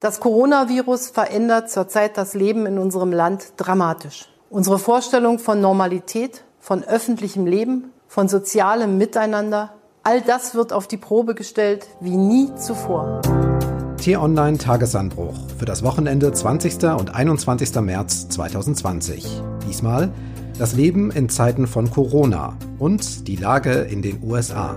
Das Coronavirus verändert zurzeit das Leben in unserem Land dramatisch. Unsere Vorstellung von Normalität, von öffentlichem Leben, von sozialem Miteinander, all das wird auf die Probe gestellt wie nie zuvor. T-Online Tagesanbruch für das Wochenende 20. und 21. März 2020. Diesmal das Leben in Zeiten von Corona und die Lage in den USA.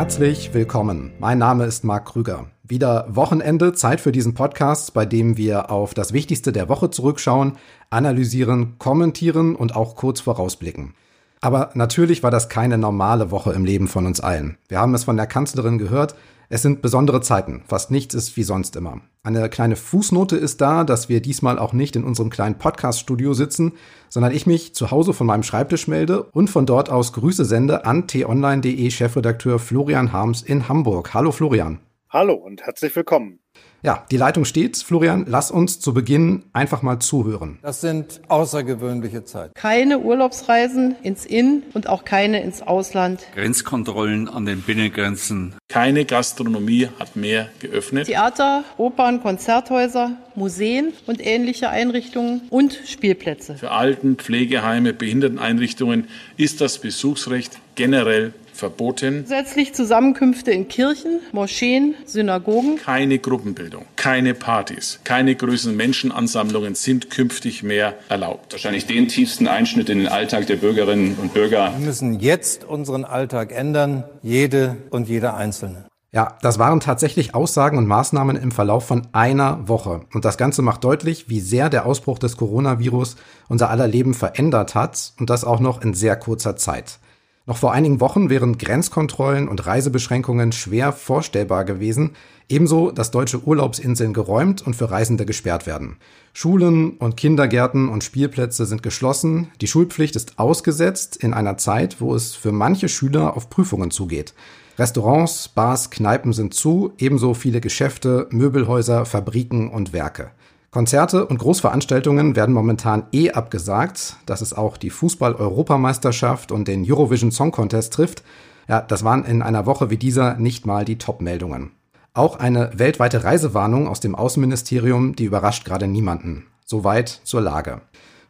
Herzlich willkommen. Mein Name ist Marc Krüger. Wieder Wochenende, Zeit für diesen Podcast, bei dem wir auf das Wichtigste der Woche zurückschauen, analysieren, kommentieren und auch kurz vorausblicken. Aber natürlich war das keine normale Woche im Leben von uns allen. Wir haben es von der Kanzlerin gehört, es sind besondere Zeiten. Fast nichts ist wie sonst immer. Eine kleine Fußnote ist da, dass wir diesmal auch nicht in unserem kleinen Podcast-Studio sitzen, sondern ich mich zu Hause von meinem Schreibtisch melde und von dort aus Grüße sende an t-online.de Chefredakteur Florian Harms in Hamburg. Hallo Florian. Hallo und herzlich willkommen. Ja, die Leitung steht. Florian, lass uns zu Beginn einfach mal zuhören. Das sind außergewöhnliche Zeiten. Keine Urlaubsreisen ins In- und auch keine ins Ausland. Grenzkontrollen an den Binnengrenzen. Keine Gastronomie hat mehr geöffnet. Theater, Opern, Konzerthäuser, Museen und ähnliche Einrichtungen und Spielplätze. Für Alten, Pflegeheime, Behinderteneinrichtungen ist das Besuchsrecht generell verboten. Zusätzlich Zusammenkünfte in Kirchen, Moscheen, Synagogen. Keine Gruppenbildung, keine Partys, keine größeren Menschenansammlungen sind künftig mehr erlaubt. Wahrscheinlich den tiefsten Einschnitt in den Alltag der Bürgerinnen und Bürger. Wir müssen jetzt unseren Alltag ändern, jede und jeder Einzelne. Ja, das waren tatsächlich Aussagen und Maßnahmen im Verlauf von einer Woche. Und das Ganze macht deutlich, wie sehr der Ausbruch des Coronavirus unser aller Leben verändert hat und das auch noch in sehr kurzer Zeit. Noch vor einigen Wochen wären Grenzkontrollen und Reisebeschränkungen schwer vorstellbar gewesen, ebenso dass deutsche Urlaubsinseln geräumt und für Reisende gesperrt werden. Schulen und Kindergärten und Spielplätze sind geschlossen, die Schulpflicht ist ausgesetzt in einer Zeit, wo es für manche Schüler auf Prüfungen zugeht. Restaurants, Bars, Kneipen sind zu, ebenso viele Geschäfte, Möbelhäuser, Fabriken und Werke. Konzerte und Großveranstaltungen werden momentan eh abgesagt, dass es auch die Fußball-Europameisterschaft und den Eurovision Song Contest trifft. Ja, das waren in einer Woche wie dieser nicht mal die Top-Meldungen. Auch eine weltweite Reisewarnung aus dem Außenministerium, die überrascht gerade niemanden. Soweit zur Lage.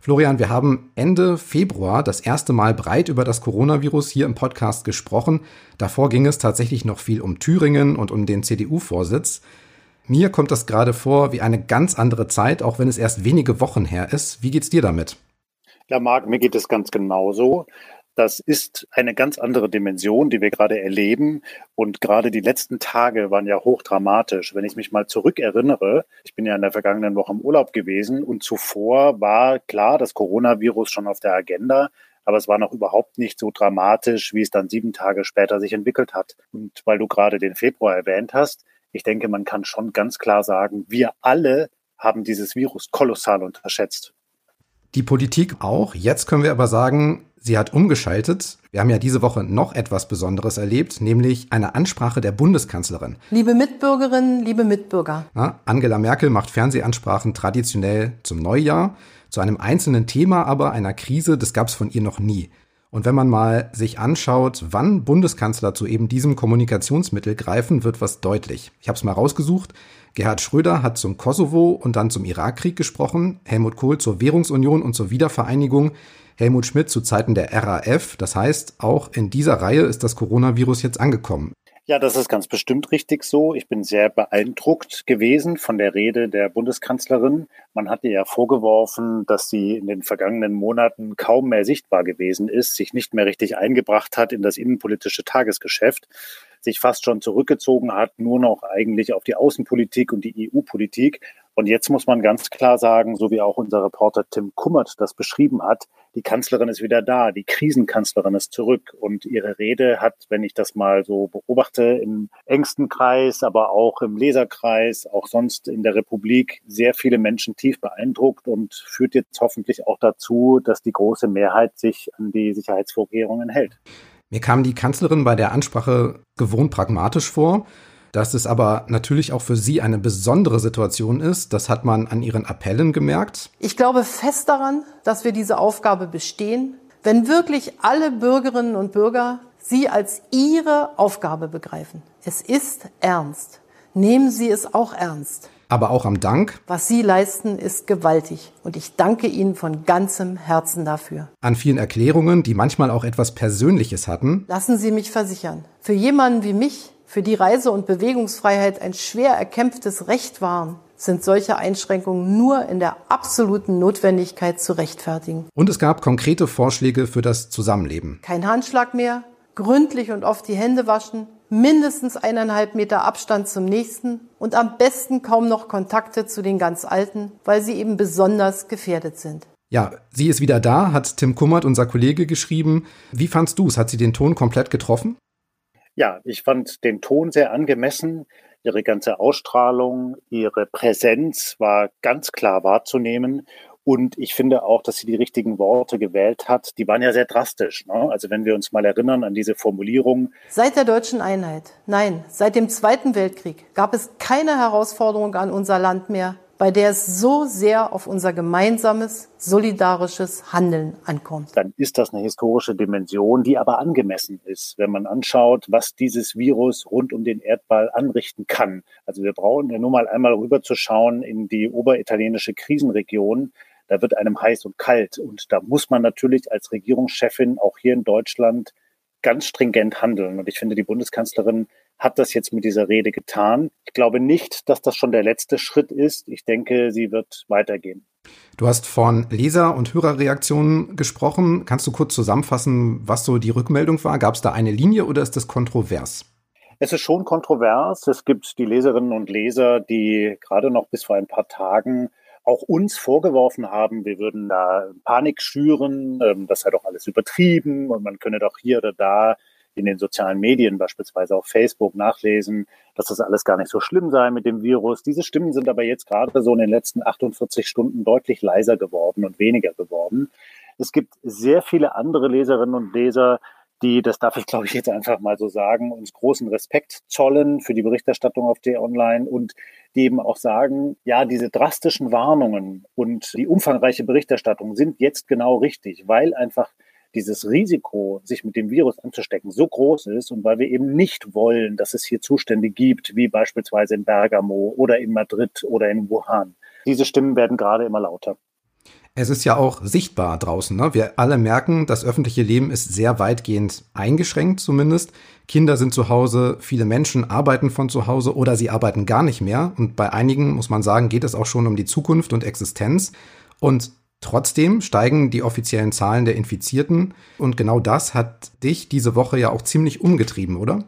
Florian, wir haben Ende Februar das erste Mal breit über das Coronavirus hier im Podcast gesprochen. Davor ging es tatsächlich noch viel um Thüringen und um den CDU-Vorsitz. Mir kommt das gerade vor wie eine ganz andere Zeit, auch wenn es erst wenige Wochen her ist. Wie geht's dir damit? Ja, Marc, mir geht es ganz genauso. Das ist eine ganz andere Dimension, die wir gerade erleben. Und gerade die letzten Tage waren ja hochdramatisch. Wenn ich mich mal zurückerinnere, ich bin ja in der vergangenen Woche im Urlaub gewesen und zuvor war klar das Coronavirus schon auf der Agenda. Aber es war noch überhaupt nicht so dramatisch, wie es dann sieben Tage später sich entwickelt hat. Und weil du gerade den Februar erwähnt hast, ich denke, man kann schon ganz klar sagen, wir alle haben dieses Virus kolossal unterschätzt. Die Politik auch. Jetzt können wir aber sagen, sie hat umgeschaltet. Wir haben ja diese Woche noch etwas Besonderes erlebt, nämlich eine Ansprache der Bundeskanzlerin. Liebe Mitbürgerinnen, liebe Mitbürger. Ja, Angela Merkel macht Fernsehansprachen traditionell zum Neujahr. Zu einem einzelnen Thema aber einer Krise, das gab es von ihr noch nie. Und wenn man mal sich anschaut, wann Bundeskanzler zu eben diesem Kommunikationsmittel greifen, wird was deutlich. Ich habe es mal rausgesucht. Gerhard Schröder hat zum Kosovo und dann zum Irakkrieg gesprochen, Helmut Kohl zur Währungsunion und zur Wiedervereinigung, Helmut Schmidt zu Zeiten der RAF. Das heißt, auch in dieser Reihe ist das Coronavirus jetzt angekommen. Ja, das ist ganz bestimmt richtig so. Ich bin sehr beeindruckt gewesen von der Rede der Bundeskanzlerin. Man hat ihr ja vorgeworfen, dass sie in den vergangenen Monaten kaum mehr sichtbar gewesen ist, sich nicht mehr richtig eingebracht hat in das innenpolitische Tagesgeschäft, sich fast schon zurückgezogen hat, nur noch eigentlich auf die Außenpolitik und die EU-Politik. Und jetzt muss man ganz klar sagen, so wie auch unser Reporter Tim Kummert das beschrieben hat, die Kanzlerin ist wieder da, die Krisenkanzlerin ist zurück und ihre Rede hat, wenn ich das mal so beobachte, im engsten Kreis, aber auch im Leserkreis, auch sonst in der Republik sehr viele Menschen tief beeindruckt und führt jetzt hoffentlich auch dazu, dass die große Mehrheit sich an die Sicherheitsvorkehrungen hält. Mir kam die Kanzlerin bei der Ansprache gewohnt pragmatisch vor. Dass es aber natürlich auch für sie eine besondere Situation ist, das hat man an ihren Appellen gemerkt. Ich glaube fest daran, dass wir diese Aufgabe bestehen, wenn wirklich alle Bürgerinnen und Bürger Sie als Ihre Aufgabe begreifen. Es ist ernst. Nehmen Sie es auch ernst. Aber auch am Dank. Was Sie leisten, ist gewaltig. Und ich danke Ihnen von ganzem Herzen dafür. An vielen Erklärungen, die manchmal auch etwas Persönliches hatten. Lassen Sie mich versichern. Für jemanden wie mich, für die Reise- und Bewegungsfreiheit ein schwer erkämpftes Recht waren, sind solche Einschränkungen nur in der absoluten Notwendigkeit zu rechtfertigen. Und es gab konkrete Vorschläge für das Zusammenleben. Kein Handschlag mehr, gründlich und oft die Hände waschen, mindestens eineinhalb Meter Abstand zum nächsten und am besten kaum noch Kontakte zu den ganz Alten, weil sie eben besonders gefährdet sind. Ja, sie ist wieder da, hat Tim Kummert, unser Kollege, geschrieben. Wie fandst du es? Hat sie den Ton komplett getroffen? Ja, ich fand den Ton sehr angemessen. Ihre ganze Ausstrahlung, ihre Präsenz war ganz klar wahrzunehmen. Und ich finde auch, dass sie die richtigen Worte gewählt hat. Die waren ja sehr drastisch. Ne? Also wenn wir uns mal erinnern an diese Formulierung. Seit der deutschen Einheit, nein, seit dem Zweiten Weltkrieg gab es keine Herausforderung an unser Land mehr, bei der es so sehr auf unser gemeinsames, solidarisches Handeln ankommt. Dann ist das eine historische Dimension, die aber angemessen ist, wenn man anschaut, was dieses Virus rund um den Erdball anrichten kann. Also wir brauchen ja nur mal einmal rüberzuschauen in die oberitalienische Krisenregion da wird einem heiß und kalt. Und da muss man natürlich als Regierungschefin auch hier in Deutschland ganz stringent handeln. Und ich finde, die Bundeskanzlerin hat das jetzt mit dieser Rede getan. Ich glaube nicht, dass das schon der letzte Schritt ist. Ich denke, sie wird weitergehen. Du hast von Leser- und Hörerreaktionen gesprochen. Kannst du kurz zusammenfassen, was so die Rückmeldung war? Gab es da eine Linie oder ist das kontrovers? Es ist schon kontrovers. Es gibt die Leserinnen und Leser, die gerade noch bis vor ein paar Tagen auch uns vorgeworfen haben, wir würden da Panik schüren, ähm, das sei doch alles übertrieben und man könne doch hier oder da in den sozialen Medien, beispielsweise auf Facebook, nachlesen, dass das alles gar nicht so schlimm sei mit dem Virus. Diese Stimmen sind aber jetzt gerade so in den letzten 48 Stunden deutlich leiser geworden und weniger geworden. Es gibt sehr viele andere Leserinnen und Leser, die, das darf ich glaube ich jetzt einfach mal so sagen, uns großen Respekt zollen für die Berichterstattung auf T-Online und die eben auch sagen, ja, diese drastischen Warnungen und die umfangreiche Berichterstattung sind jetzt genau richtig, weil einfach dieses Risiko, sich mit dem Virus anzustecken, so groß ist und weil wir eben nicht wollen, dass es hier Zustände gibt, wie beispielsweise in Bergamo oder in Madrid oder in Wuhan. Diese Stimmen werden gerade immer lauter. Es ist ja auch sichtbar draußen. Ne? Wir alle merken, das öffentliche Leben ist sehr weitgehend eingeschränkt zumindest. Kinder sind zu Hause, viele Menschen arbeiten von zu Hause oder sie arbeiten gar nicht mehr. Und bei einigen, muss man sagen, geht es auch schon um die Zukunft und Existenz. Und trotzdem steigen die offiziellen Zahlen der Infizierten. Und genau das hat dich diese Woche ja auch ziemlich umgetrieben, oder?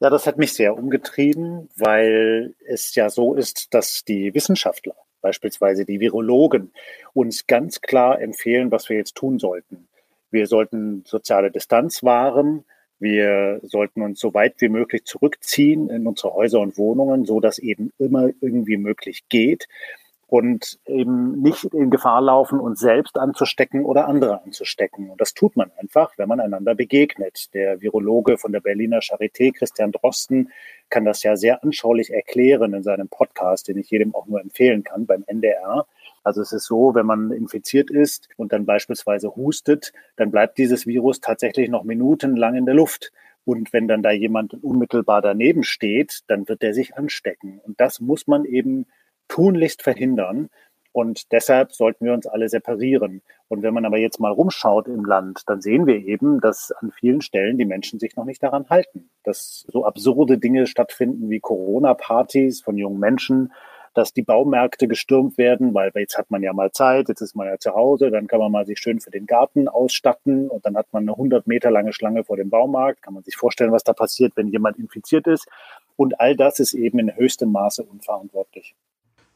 Ja, das hat mich sehr umgetrieben, weil es ja so ist, dass die Wissenschaftler beispielsweise die Virologen, uns ganz klar empfehlen, was wir jetzt tun sollten. Wir sollten soziale Distanz wahren. Wir sollten uns so weit wie möglich zurückziehen in unsere Häuser und Wohnungen, so dass eben immer irgendwie möglich geht und eben nicht in Gefahr laufen, uns selbst anzustecken oder andere anzustecken. Und das tut man einfach, wenn man einander begegnet. Der Virologe von der Berliner Charité, Christian Drosten, kann das ja sehr anschaulich erklären in seinem Podcast, den ich jedem auch nur empfehlen kann beim NDR. Also es ist so, wenn man infiziert ist und dann beispielsweise hustet, dann bleibt dieses Virus tatsächlich noch minutenlang in der Luft. Und wenn dann da jemand unmittelbar daneben steht, dann wird der sich anstecken. Und das muss man eben tunlichst verhindern. Und deshalb sollten wir uns alle separieren. Und wenn man aber jetzt mal rumschaut im Land, dann sehen wir eben, dass an vielen Stellen die Menschen sich noch nicht daran halten. Dass so absurde Dinge stattfinden wie Corona-Partys von jungen Menschen, dass die Baumärkte gestürmt werden, weil jetzt hat man ja mal Zeit, jetzt ist man ja zu Hause, dann kann man mal sich schön für den Garten ausstatten und dann hat man eine 100 Meter lange Schlange vor dem Baumarkt. Kann man sich vorstellen, was da passiert, wenn jemand infiziert ist. Und all das ist eben in höchstem Maße unverantwortlich.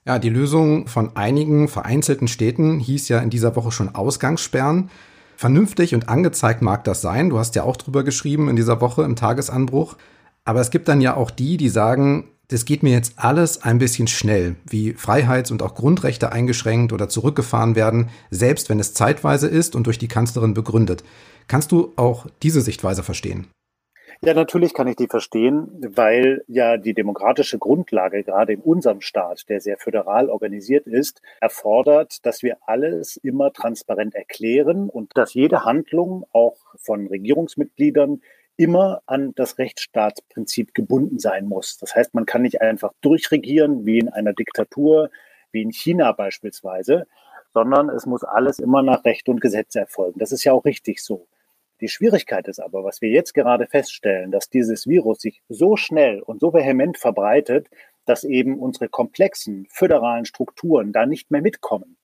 Ja, die Lösung von einigen vereinzelten Städten hieß ja in dieser Woche schon Ausgangssperren. Vernünftig und angezeigt mag das sein. Du hast ja auch drüber geschrieben in dieser Woche im Tagesanbruch. Aber es gibt dann ja auch die, die sagen, das geht mir jetzt alles ein bisschen schnell, wie Freiheits- und auch Grundrechte eingeschränkt oder zurückgefahren werden, selbst wenn es zeitweise ist und durch die Kanzlerin begründet. Kannst du auch diese Sichtweise verstehen? Ja, natürlich kann ich die verstehen, weil ja die demokratische Grundlage gerade in unserem Staat, der sehr föderal organisiert ist, erfordert, dass wir alles immer transparent erklären und dass jede Handlung auch von Regierungsmitgliedern immer an das Rechtsstaatsprinzip gebunden sein muss. Das heißt, man kann nicht einfach durchregieren wie in einer Diktatur, wie in China beispielsweise, sondern es muss alles immer nach Recht und Gesetz erfolgen. Das ist ja auch richtig so. Die Schwierigkeit ist aber, was wir jetzt gerade feststellen, dass dieses Virus sich so schnell und so vehement verbreitet, dass eben unsere komplexen föderalen Strukturen da nicht mehr mitkommen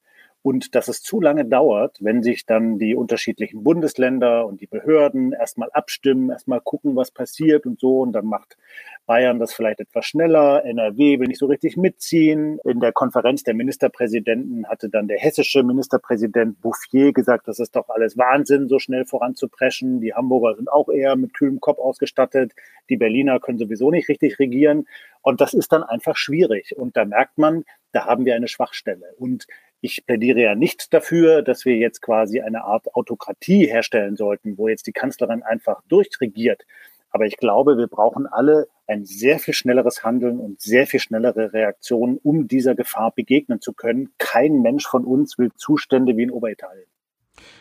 und dass es zu lange dauert, wenn sich dann die unterschiedlichen Bundesländer und die Behörden erstmal abstimmen, erstmal gucken, was passiert und so. Und dann macht Bayern das vielleicht etwas schneller. NRW will nicht so richtig mitziehen. In der Konferenz der Ministerpräsidenten hatte dann der hessische Ministerpräsident Bouffier gesagt, das ist doch alles Wahnsinn, so schnell voranzupreschen. Die Hamburger sind auch eher mit kühlem Kopf ausgestattet. Die Berliner können sowieso nicht richtig regieren. Und das ist dann einfach schwierig. Und da merkt man, da haben wir eine Schwachstelle. Und ich plädiere ja nicht dafür, dass wir jetzt quasi eine Art Autokratie herstellen sollten, wo jetzt die Kanzlerin einfach durchregiert. Aber ich glaube, wir brauchen alle ein sehr viel schnelleres Handeln und sehr viel schnellere Reaktionen, um dieser Gefahr begegnen zu können. Kein Mensch von uns will Zustände wie in Oberitalien.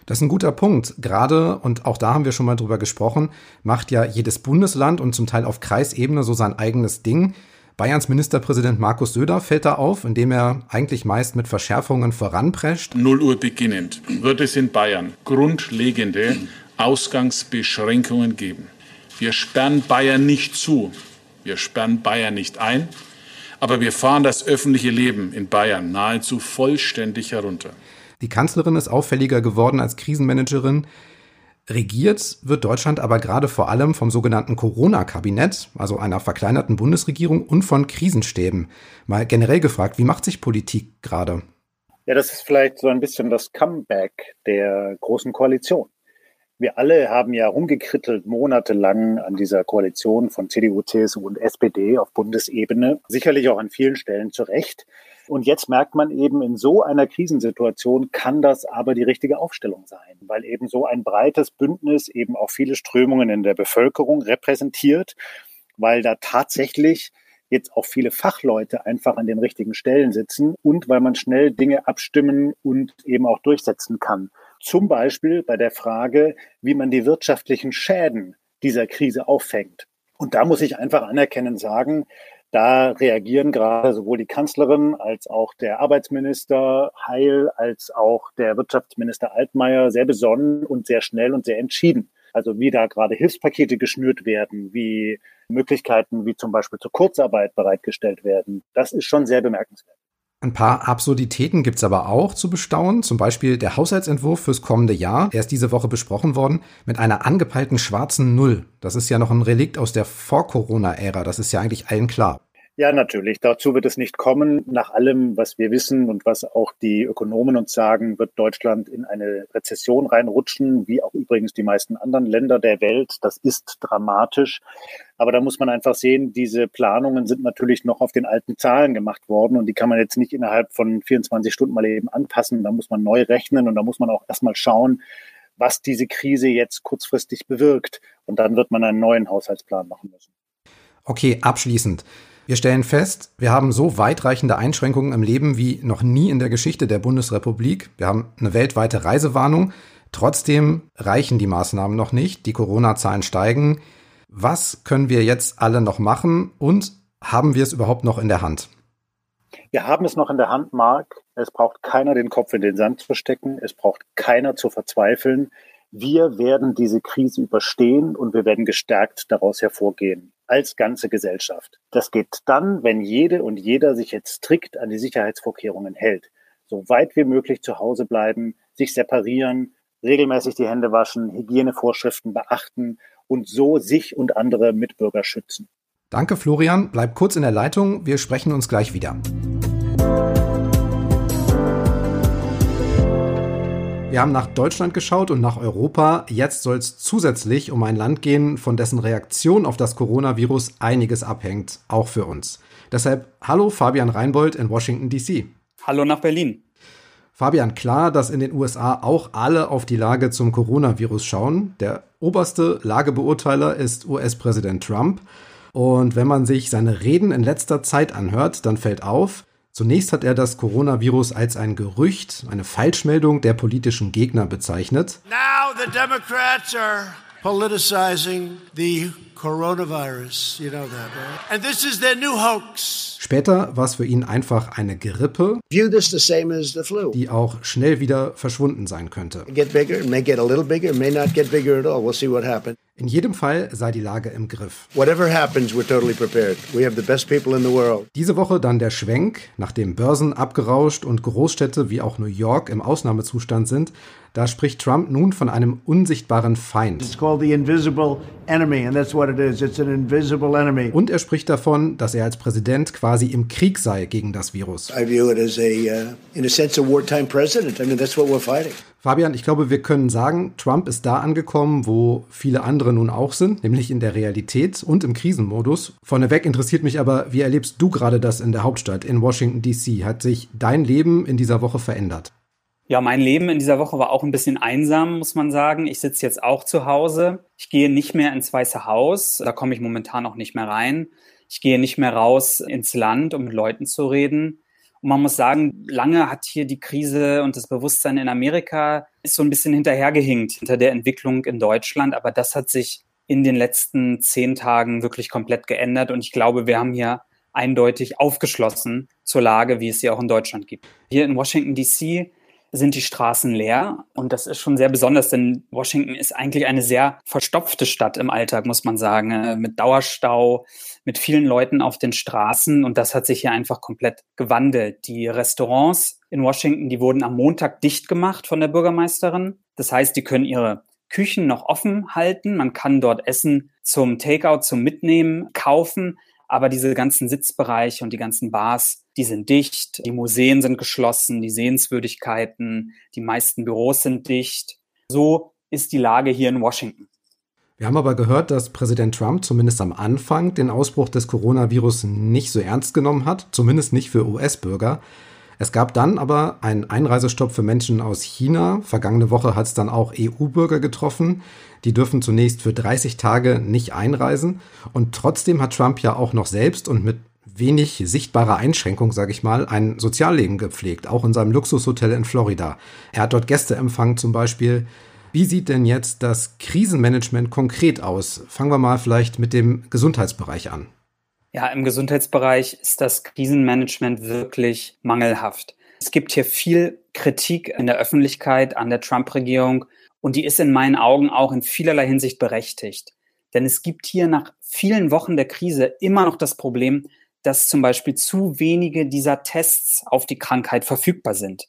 Das ist ein guter Punkt. Gerade, und auch da haben wir schon mal drüber gesprochen, macht ja jedes Bundesland und zum Teil auf Kreisebene so sein eigenes Ding. Bayerns Ministerpräsident Markus Söder fällt da auf, indem er eigentlich meist mit Verschärfungen voranprescht. 0 Uhr beginnend wird es in Bayern grundlegende Ausgangsbeschränkungen geben. Wir sperren Bayern nicht zu, wir sperren Bayern nicht ein, aber wir fahren das öffentliche Leben in Bayern nahezu vollständig herunter. Die Kanzlerin ist auffälliger geworden als Krisenmanagerin. Regiert wird Deutschland aber gerade vor allem vom sogenannten Corona-Kabinett, also einer verkleinerten Bundesregierung und von Krisenstäben. Mal generell gefragt, wie macht sich Politik gerade? Ja, das ist vielleicht so ein bisschen das Comeback der Großen Koalition. Wir alle haben ja rumgekrittelt monatelang an dieser Koalition von CDU, CSU und SPD auf Bundesebene, sicherlich auch an vielen Stellen zu Recht. Und jetzt merkt man eben, in so einer Krisensituation kann das aber die richtige Aufstellung sein, weil eben so ein breites Bündnis eben auch viele Strömungen in der Bevölkerung repräsentiert, weil da tatsächlich jetzt auch viele Fachleute einfach an den richtigen Stellen sitzen und weil man schnell Dinge abstimmen und eben auch durchsetzen kann. Zum Beispiel bei der Frage, wie man die wirtschaftlichen Schäden dieser Krise auffängt. Und da muss ich einfach anerkennen sagen, da reagieren gerade sowohl die Kanzlerin als auch der Arbeitsminister Heil als auch der Wirtschaftsminister Altmaier sehr besonnen und sehr schnell und sehr entschieden. Also wie da gerade Hilfspakete geschnürt werden, wie Möglichkeiten wie zum Beispiel zur Kurzarbeit bereitgestellt werden. Das ist schon sehr bemerkenswert. Ein paar Absurditäten gibt's aber auch zu bestaunen. Zum Beispiel der Haushaltsentwurf fürs kommende Jahr. Er ist diese Woche besprochen worden mit einer angepeilten schwarzen Null. Das ist ja noch ein Relikt aus der Vor-Corona-Ära. Das ist ja eigentlich allen klar. Ja, natürlich. Dazu wird es nicht kommen. Nach allem, was wir wissen und was auch die Ökonomen uns sagen, wird Deutschland in eine Rezession reinrutschen, wie auch übrigens die meisten anderen Länder der Welt. Das ist dramatisch. Aber da muss man einfach sehen, diese Planungen sind natürlich noch auf den alten Zahlen gemacht worden und die kann man jetzt nicht innerhalb von 24 Stunden mal eben anpassen. Da muss man neu rechnen und da muss man auch erstmal schauen, was diese Krise jetzt kurzfristig bewirkt. Und dann wird man einen neuen Haushaltsplan machen müssen. Okay, abschließend. Wir stellen fest, wir haben so weitreichende Einschränkungen im Leben wie noch nie in der Geschichte der Bundesrepublik. Wir haben eine weltweite Reisewarnung. Trotzdem reichen die Maßnahmen noch nicht. Die Corona-Zahlen steigen. Was können wir jetzt alle noch machen und haben wir es überhaupt noch in der Hand? Wir haben es noch in der Hand, Marc. Es braucht keiner den Kopf in den Sand zu stecken. Es braucht keiner zu verzweifeln. Wir werden diese Krise überstehen und wir werden gestärkt daraus hervorgehen als ganze Gesellschaft. Das geht dann, wenn jede und jeder sich jetzt strikt an die Sicherheitsvorkehrungen hält. So weit wie möglich zu Hause bleiben, sich separieren, regelmäßig die Hände waschen, Hygienevorschriften beachten und so sich und andere Mitbürger schützen. Danke, Florian. Bleib kurz in der Leitung. Wir sprechen uns gleich wieder. Wir haben nach Deutschland geschaut und nach Europa. Jetzt soll es zusätzlich um ein Land gehen, von dessen Reaktion auf das Coronavirus einiges abhängt, auch für uns. Deshalb hallo Fabian Reinbold in Washington, DC. Hallo nach Berlin. Fabian, klar, dass in den USA auch alle auf die Lage zum Coronavirus schauen. Der oberste Lagebeurteiler ist US-Präsident Trump. Und wenn man sich seine Reden in letzter Zeit anhört, dann fällt auf, zunächst hat er das Coronavirus als ein Gerücht, eine Falschmeldung der politischen Gegner bezeichnet. Now the Democrats are politicizing the coronavirus. You know that, right? And this is their new hoax. Später war es für ihn einfach eine Grippe, View this the same as the flu. die auch schnell wieder verschwunden sein könnte. Get bigger, it may get a little bigger, it may not get bigger at all. We'll see what happens. In jedem Fall sei die Lage im Griff. Whatever happens, we're totally prepared. We have the best people in the world. Diese Woche dann der Schwenk, nachdem Börsen abgerauscht und Großstädte wie auch New York im Ausnahmezustand sind, da spricht Trump nun von einem unsichtbaren Feind. It's called the invisible enemy, and that's what it is. It's an invisible enemy. Und er spricht davon, dass er als Präsident quasi im Krieg sei gegen das Virus. I view it as a, uh, in a sense, a wartime president. I mean, that's what we're fighting. Fabian, ich glaube, wir können sagen, Trump ist da angekommen, wo viele andere nun auch sind, nämlich in der Realität und im Krisenmodus. Vorneweg interessiert mich aber, wie erlebst du gerade das in der Hauptstadt, in Washington, DC? Hat sich dein Leben in dieser Woche verändert? Ja, mein Leben in dieser Woche war auch ein bisschen einsam, muss man sagen. Ich sitze jetzt auch zu Hause. Ich gehe nicht mehr ins Weiße Haus. Da komme ich momentan auch nicht mehr rein. Ich gehe nicht mehr raus ins Land, um mit Leuten zu reden. Und man muss sagen, lange hat hier die Krise und das Bewusstsein in Amerika ist so ein bisschen hinterhergehinkt hinter der Entwicklung in Deutschland. Aber das hat sich in den letzten zehn Tagen wirklich komplett geändert. Und ich glaube, wir haben hier eindeutig aufgeschlossen zur Lage, wie es sie auch in Deutschland gibt. Hier in Washington, DC sind die Straßen leer. Und das ist schon sehr besonders, denn Washington ist eigentlich eine sehr verstopfte Stadt im Alltag, muss man sagen, äh, mit Dauerstau, mit vielen Leuten auf den Straßen. Und das hat sich hier einfach komplett gewandelt. Die Restaurants in Washington, die wurden am Montag dicht gemacht von der Bürgermeisterin. Das heißt, die können ihre Küchen noch offen halten. Man kann dort Essen zum Takeout, zum Mitnehmen kaufen. Aber diese ganzen Sitzbereiche und die ganzen Bars, die sind dicht. Die Museen sind geschlossen, die Sehenswürdigkeiten, die meisten Büros sind dicht. So ist die Lage hier in Washington. Wir haben aber gehört, dass Präsident Trump zumindest am Anfang den Ausbruch des Coronavirus nicht so ernst genommen hat, zumindest nicht für US-Bürger. Es gab dann aber einen Einreisestopp für Menschen aus China. Vergangene Woche hat es dann auch EU-Bürger getroffen. Die dürfen zunächst für 30 Tage nicht einreisen. Und trotzdem hat Trump ja auch noch selbst und mit wenig sichtbarer Einschränkung, sage ich mal, ein Sozialleben gepflegt, auch in seinem Luxushotel in Florida. Er hat dort Gäste empfangen zum Beispiel. Wie sieht denn jetzt das Krisenmanagement konkret aus? Fangen wir mal vielleicht mit dem Gesundheitsbereich an. Ja, im Gesundheitsbereich ist das Krisenmanagement wirklich mangelhaft. Es gibt hier viel Kritik in der Öffentlichkeit an der Trump-Regierung und die ist in meinen Augen auch in vielerlei Hinsicht berechtigt. Denn es gibt hier nach vielen Wochen der Krise immer noch das Problem, dass zum Beispiel zu wenige dieser Tests auf die Krankheit verfügbar sind.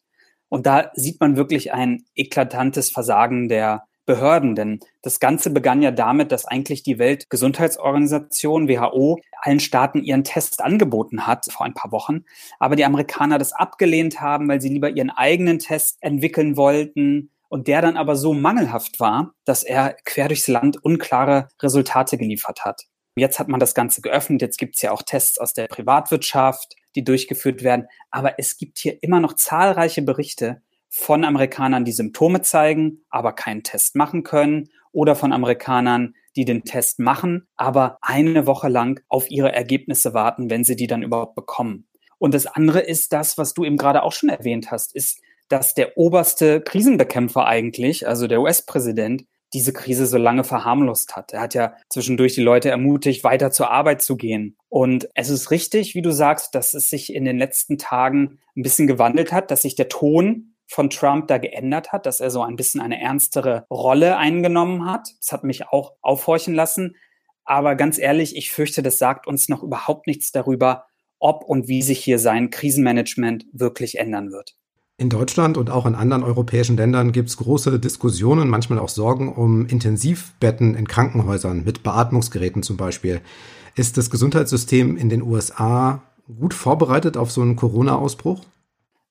Und da sieht man wirklich ein eklatantes Versagen der Behörden, denn das Ganze begann ja damit, dass eigentlich die Weltgesundheitsorganisation WHO allen Staaten ihren Test angeboten hat vor ein paar Wochen, aber die Amerikaner das abgelehnt haben, weil sie lieber ihren eigenen Test entwickeln wollten und der dann aber so mangelhaft war, dass er quer durchs Land unklare Resultate geliefert hat. Jetzt hat man das Ganze geöffnet, jetzt gibt es ja auch Tests aus der Privatwirtschaft, die durchgeführt werden, aber es gibt hier immer noch zahlreiche Berichte von Amerikanern, die Symptome zeigen, aber keinen Test machen können oder von Amerikanern, die den Test machen, aber eine Woche lang auf ihre Ergebnisse warten, wenn sie die dann überhaupt bekommen. Und das andere ist das, was du eben gerade auch schon erwähnt hast, ist, dass der oberste Krisenbekämpfer eigentlich, also der US-Präsident, diese Krise so lange verharmlost hat. Er hat ja zwischendurch die Leute ermutigt, weiter zur Arbeit zu gehen. Und es ist richtig, wie du sagst, dass es sich in den letzten Tagen ein bisschen gewandelt hat, dass sich der Ton von Trump da geändert hat, dass er so ein bisschen eine ernstere Rolle eingenommen hat. Das hat mich auch aufhorchen lassen. Aber ganz ehrlich, ich fürchte, das sagt uns noch überhaupt nichts darüber, ob und wie sich hier sein Krisenmanagement wirklich ändern wird. In Deutschland und auch in anderen europäischen Ländern gibt es große Diskussionen, manchmal auch Sorgen um Intensivbetten in Krankenhäusern mit Beatmungsgeräten zum Beispiel. Ist das Gesundheitssystem in den USA gut vorbereitet auf so einen Corona-Ausbruch?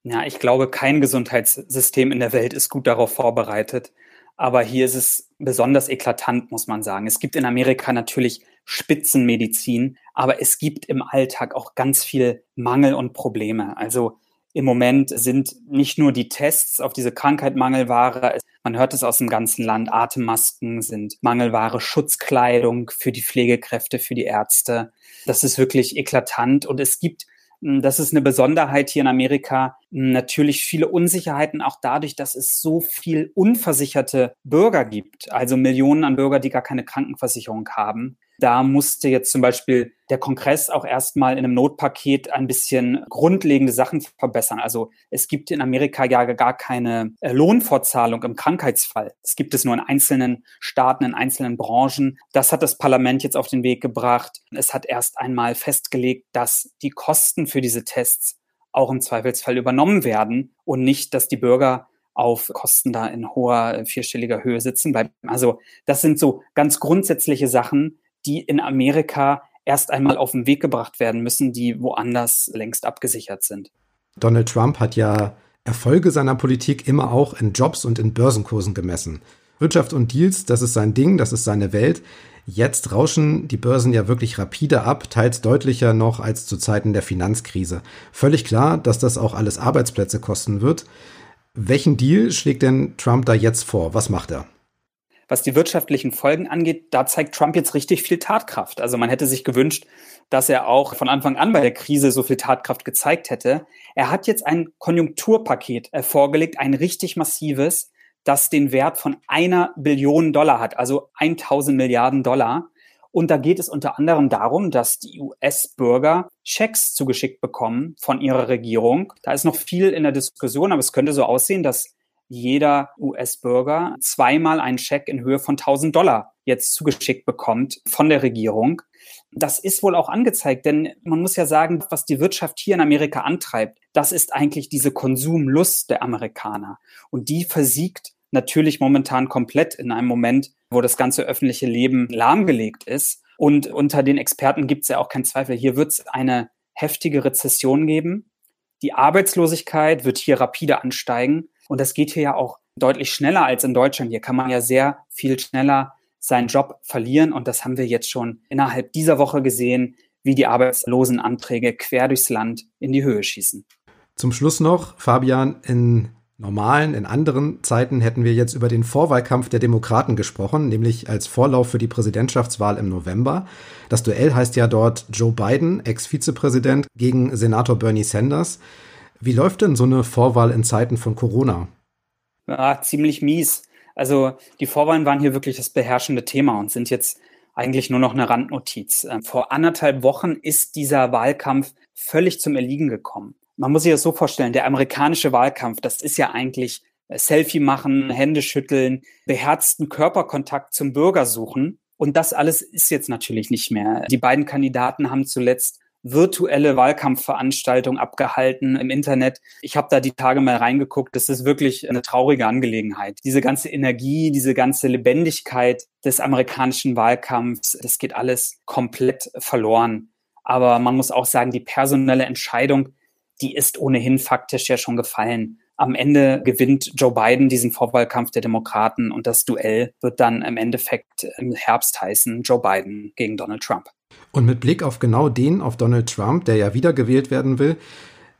Ja, ich glaube, kein Gesundheitssystem in der Welt ist gut darauf vorbereitet. Aber hier ist es besonders eklatant, muss man sagen. Es gibt in Amerika natürlich Spitzenmedizin, aber es gibt im Alltag auch ganz viel Mangel und Probleme. Also Im Moment sind nicht nur die Tests auf diese Krankheit Mangelware, man hört es aus dem ganzen Land, Atemmasken sind Mangelware, Schutzkleidung für die Pflegekräfte, für die Ärzte. Das ist wirklich eklatant und es gibt das ist eine Besonderheit hier in Amerika. Hm, natürlich viele Unsicherheiten, auch dadurch, dass es so viel unversicherte Bürger gibt. Also Millionen an Bürger, die gar keine Krankenversicherung haben. Da musste jetzt zum Beispiel der Kongress auch erstmal in einem Notpaket ein bisschen grundlegende Sachen verbessern. Also es gibt in Amerika ja gar keine äh, Lohnfortzahlung im Krankheitsfall. Es gibt es nur in einzelnen Staaten, in einzelnen Branchen. Das hat das Parlament jetzt auf den Weg gebracht. Es hat erst einmal festgelegt, dass die Kosten für diese Tests auch im Zweifelsfall übernommen werden und nicht, dass die Bürger auf Kosten da in hoher vierstelliger Höhe sitzen bleiben. Also das sind so ganz grundsätzliche Sachen, die in Amerika erst einmal auf den Weg gebracht werden müssen, die woanders längst abgesichert sind. Donald Trump hat ja Erfolge seiner Politik immer auch in Jobs und in Börsenkursen gemessen. Wirtschaft und Deals, das ist sein Ding, das ist seine Welt. Jetzt rauschen die Börsen ja wirklich rapide ab, teils deutlicher noch als zu Zeiten der Finanzkrise. Völlig klar, dass das auch alles Arbeitsplätze kosten wird. Welchen Deal schlägt denn Trump da jetzt vor? Was macht er? Was die wirtschaftlichen Folgen angeht, da zeigt Trump jetzt richtig viel Tatkraft. Also man hätte sich gewünscht, dass er auch von Anfang an bei der Krise so viel Tatkraft gezeigt hätte. Er hat jetzt ein Konjunkturpaket äh, vorgelegt, ein richtig massives, das den Wert von einer Billion Dollar hat, also 1000 Milliarden Dollar. Und da geht es unter anderem darum, dass die US-Bürger Schecks zugeschickt bekommen von ihrer Regierung. Da ist noch viel in der Diskussion, aber es könnte so aussehen, dass jeder US-Bürger zweimal einen Scheck in Höhe von 1000 Dollar jetzt zugeschickt bekommt von der Regierung. Das ist wohl auch angezeigt, denn man muss ja sagen, was die Wirtschaft hier in Amerika antreibt, das ist eigentlich diese Konsumlust der Amerikaner. Und die versiegt natürlich momentan komplett in einem Moment, wo das ganze öffentliche Leben lahmgelegt ist. Und unter den Experten gibt es ja auch keinen Zweifel, hier wird es eine heftige Rezession geben. Die Arbeitslosigkeit wird hier rapide ansteigen. Und das geht hier ja auch deutlich schneller als in Deutschland. Hier kann man ja sehr viel schneller seinen Job verlieren. Und das haben wir jetzt schon innerhalb dieser Woche gesehen, wie die Arbeitslosenanträge quer durchs Land in die Höhe schießen. Zum Schluss noch, Fabian, in normalen, in anderen Zeiten hätten wir jetzt über den Vorwahlkampf der Demokraten gesprochen, nämlich als Vorlauf für die Präsidentschaftswahl im November. Das Duell heißt ja dort Joe Biden, Ex-Vizepräsident, gegen Senator Bernie Sanders. Wie läuft denn so eine Vorwahl in Zeiten von Corona? Ja, ziemlich mies. Also die Vorwahlen waren hier wirklich das beherrschende Thema und sind jetzt eigentlich nur noch eine Randnotiz. Ähm, vor anderthalb Wochen ist dieser Wahlkampf völlig zum Erliegen gekommen. Man muss sich das so vorstellen, der amerikanische Wahlkampf, das ist ja eigentlich äh, Selfie machen, Hände schütteln, beherzten Körperkontakt zum Bürger suchen. Und das alles ist jetzt natürlich nicht mehr. Die beiden Kandidaten haben zuletzt virtuelle Wahlkampfveranstaltung abgehalten im Internet. Ich habe da die Tage mal reingeguckt. Das ist wirklich eine traurige Angelegenheit. Diese ganze Energie, diese ganze Lebendigkeit des amerikanischen Wahlkampfs, das geht alles komplett verloren. Aber man muss auch sagen, die personelle Entscheidung, die ist ohnehin faktisch ja schon gefallen. Am Ende gewinnt Joe Biden diesen Vorwahlkampf der Demokraten und das Duell wird dann im Endeffekt im Herbst heißen Joe Biden gegen Donald Trump. Und mit Blick auf genau den, auf Donald Trump, der ja wiedergewählt werden will,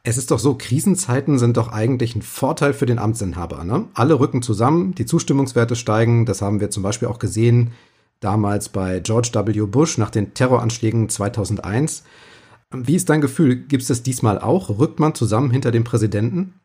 es ist doch so, Krisenzeiten sind doch eigentlich ein Vorteil für den Amtsinhaber. Ne? Alle rücken zusammen, die Zustimmungswerte steigen. Das haben wir zum Beispiel auch gesehen damals bei George W. Bush nach den Terroranschlägen 2001. Wie ist dein Gefühl? Gibt es das diesmal auch? Rückt man zusammen hinter dem Präsidenten?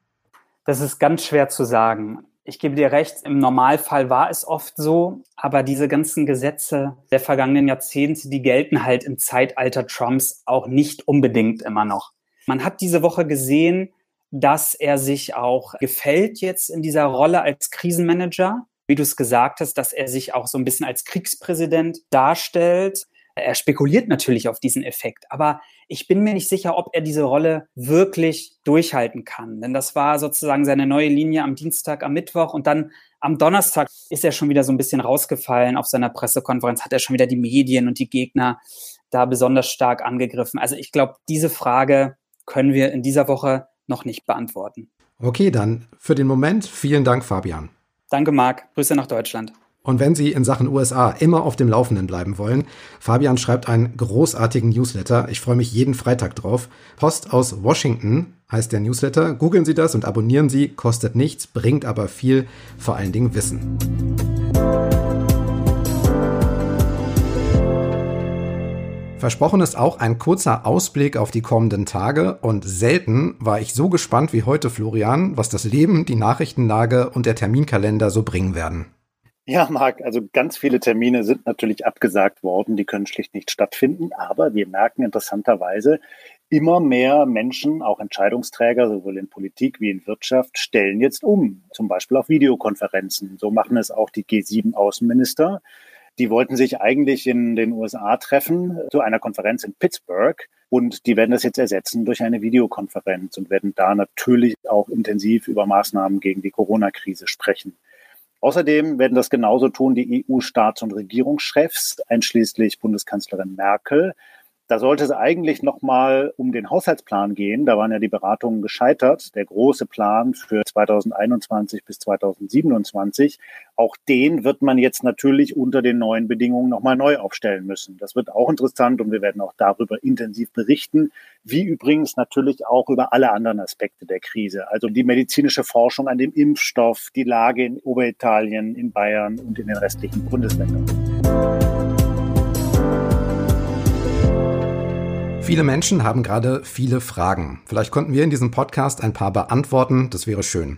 Das ist ganz schwer zu sagen ich gebe dir recht, im Normalfall war es oft so, aber diese ganzen Gesetze der vergangenen Jahrzehnte, die gelten halt im Zeitalter Trumps auch nicht unbedingt immer noch. Man hat diese Woche gesehen, dass er sich auch gefällt jetzt in dieser Rolle als Krisenmanager. Wie du es gesagt hast, dass er sich auch so ein bisschen als Kriegspräsident darstellt. Er spekuliert natürlich auf diesen Effekt, aber ich bin mir nicht sicher, ob er diese Rolle wirklich durchhalten kann. Denn das war sozusagen seine neue Linie am Dienstag, am Mittwoch und dann am Donnerstag ist er schon wieder so ein bisschen rausgefallen. Auf seiner Pressekonferenz hat er schon wieder die Medien und die Gegner da besonders stark angegriffen. Also ich glaube, diese Frage können wir in dieser Woche noch nicht beantworten. Okay, dann für den Moment vielen Dank, Fabian. Danke, Marc. Grüße nach Deutschland. Und wenn Sie in Sachen USA immer auf dem Laufenden bleiben wollen, Fabian schreibt einen großartigen Newsletter. Ich freue mich jeden Freitag drauf. Post aus Washington heißt der Newsletter. Googeln Sie das und abonnieren Sie. Kostet nichts, bringt aber viel, vor allen Dingen Wissen. Versprochen ist auch ein kurzer Ausblick auf die kommenden Tage und selten war ich so gespannt wie heute, Florian, was das Leben, die Nachrichtenlage und der Terminkalender so bringen werden. Ja, Marc, also ganz viele Termine sind natürlich abgesagt worden, die können schlicht nicht stattfinden, aber wir merken interessanterweise, immer mehr Menschen, auch Entscheidungsträger, sowohl in Politik wie in Wirtschaft, stellen jetzt um, zum Beispiel auf Videokonferenzen. So machen es auch die G7-Außenminister. Die wollten sich eigentlich in den USA treffen zu einer Konferenz in Pittsburgh und die werden das jetzt ersetzen durch eine Videokonferenz und werden da natürlich auch intensiv über Maßnahmen gegen die Corona-Krise sprechen. Außerdem werden das genauso tun die EU-Staats- und Regierungschefs, einschließlich Bundeskanzlerin Merkel. Da sollte es eigentlich nochmal um den Haushaltsplan gehen. Da waren ja die Beratungen gescheitert. Der große Plan für 2021 bis 2027. Auch den wird man jetzt natürlich unter den neuen Bedingungen nochmal neu aufstellen müssen. Das wird auch interessant und wir werden auch darüber intensiv berichten. Wie übrigens natürlich auch über alle anderen Aspekte der Krise. Also die medizinische Forschung an dem Impfstoff, die Lage in Oberitalien, in Bayern und in den restlichen Bundesländern. Viele Menschen haben gerade viele Fragen. Vielleicht konnten wir in diesem Podcast ein paar beantworten, das wäre schön.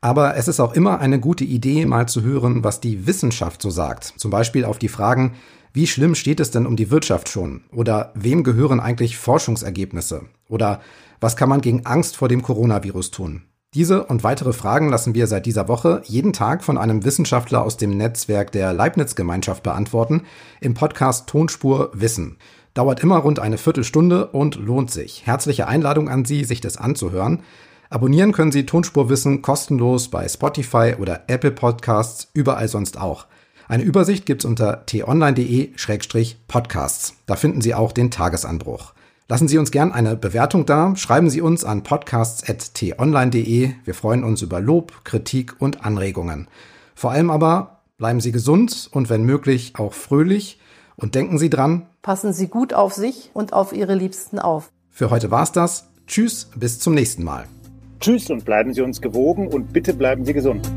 Aber es ist auch immer eine gute Idee, mal zu hören, was die Wissenschaft so sagt. Zum Beispiel auf die Fragen, wie schlimm steht es denn um die Wirtschaft schon? Oder wem gehören eigentlich Forschungsergebnisse? Oder was kann man gegen Angst vor dem Coronavirus tun? Diese und weitere Fragen lassen wir seit dieser Woche jeden Tag von einem Wissenschaftler aus dem Netzwerk der Leibniz-Gemeinschaft beantworten im Podcast Tonspur Wissen. Dauert immer rund eine Viertelstunde und lohnt sich. Herzliche Einladung an Sie, sich das anzuhören. Abonnieren können Sie Tonspurwissen kostenlos bei Spotify oder Apple Podcasts, überall sonst auch. Eine Übersicht gibt's unter t-online.de-podcasts. Da finden Sie auch den Tagesanbruch. Lassen Sie uns gern eine Bewertung da, schreiben Sie uns an podcasts.t-online.de. Wir freuen uns über Lob, Kritik und Anregungen. Vor allem aber bleiben Sie gesund und wenn möglich auch fröhlich. Und denken Sie dran, passen Sie gut auf sich und auf Ihre Liebsten auf. Für heute war's das. Tschüss, bis zum nächsten Mal. Tschüss und bleiben Sie uns gewogen und bitte bleiben Sie gesund.